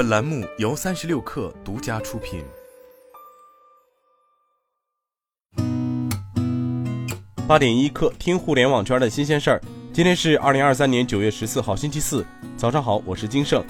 本栏目由三十六氪独家出品。八点一刻，听互联网圈的新鲜事儿。今天是二零二三年九月十四号，星期四，早上好，我是金盛。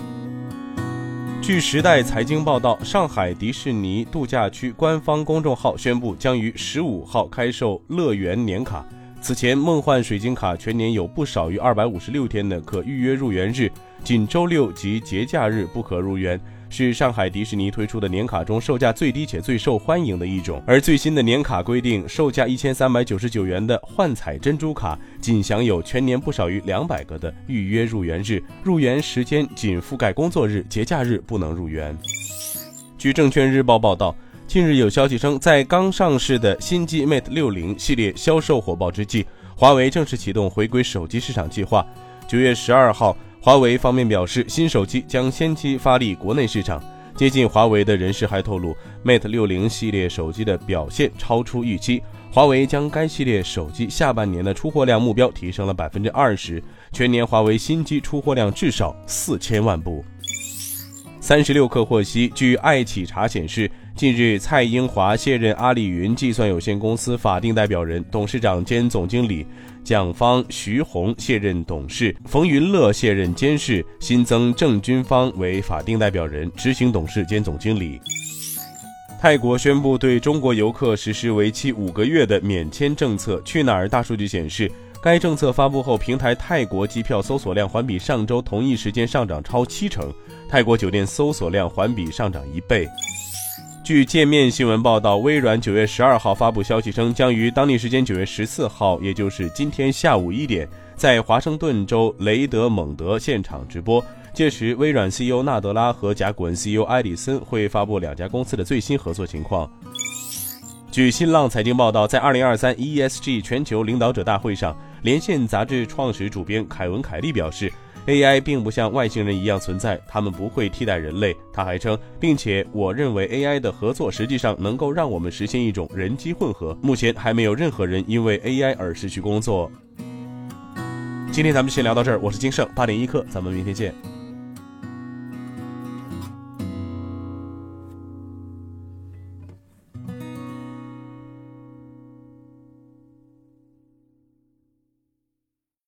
据时代财经报道，上海迪士尼度假区官方公众号宣布，将于十五号开售乐园年卡。此前，梦幻水晶卡全年有不少于二百五十六天的可预约入园日，仅周六及节假日不可入园。是上海迪士尼推出的年卡中售价最低且最受欢迎的一种。而最新的年卡规定，售价一千三百九十九元的幻彩珍珠卡，仅享有全年不少于两百个的预约入园日，入园时间仅覆盖工作日，节假日不能入园。据证券日报报道，近日有消息称，在刚上市的新机 Mate 六零系列销售火爆之际，华为正式启动回归手机市场计划。九月十二号。华为方面表示，新手机将先期发力国内市场。接近华为的人士还透露，Mate 六零系列手机的表现超出预期，华为将该系列手机下半年的出货量目标提升了百分之二十，全年华为新机出货量至少四千万部。三十六氪获悉，据爱企查显示，近日蔡英华卸任阿里云计算有限公司法定代表人、董事长兼总经理，蒋方、徐红卸任董事，冯云乐卸任监事，新增郑军方为法定代表人、执行董事兼总经理。泰国宣布对中国游客实施为期五个月的免签政策。去哪儿大数据显示，该政策发布后，平台泰国机票搜索量环比上周同一时间上涨超七成。泰国酒店搜索量环比上涨一倍。据界面新闻报道，微软九月十二号发布消息称，将于当地时间九月十四号，也就是今天下午一点，在华盛顿州雷德蒙德现场直播。届时，微软 CEO 纳德拉和甲骨文 CEO 埃里森会发布两家公司的最新合作情况。据新浪财经报道，在二零二三 ESG 全球领导者大会上，连线杂志创始主编凯文·凯利表示。AI 并不像外星人一样存在，他们不会替代人类。他还称，并且我认为 AI 的合作实际上能够让我们实现一种人机混合。目前还没有任何人因为 AI 而失去工作。今天咱们先聊到这儿，我是金盛八点一刻，咱们明天见。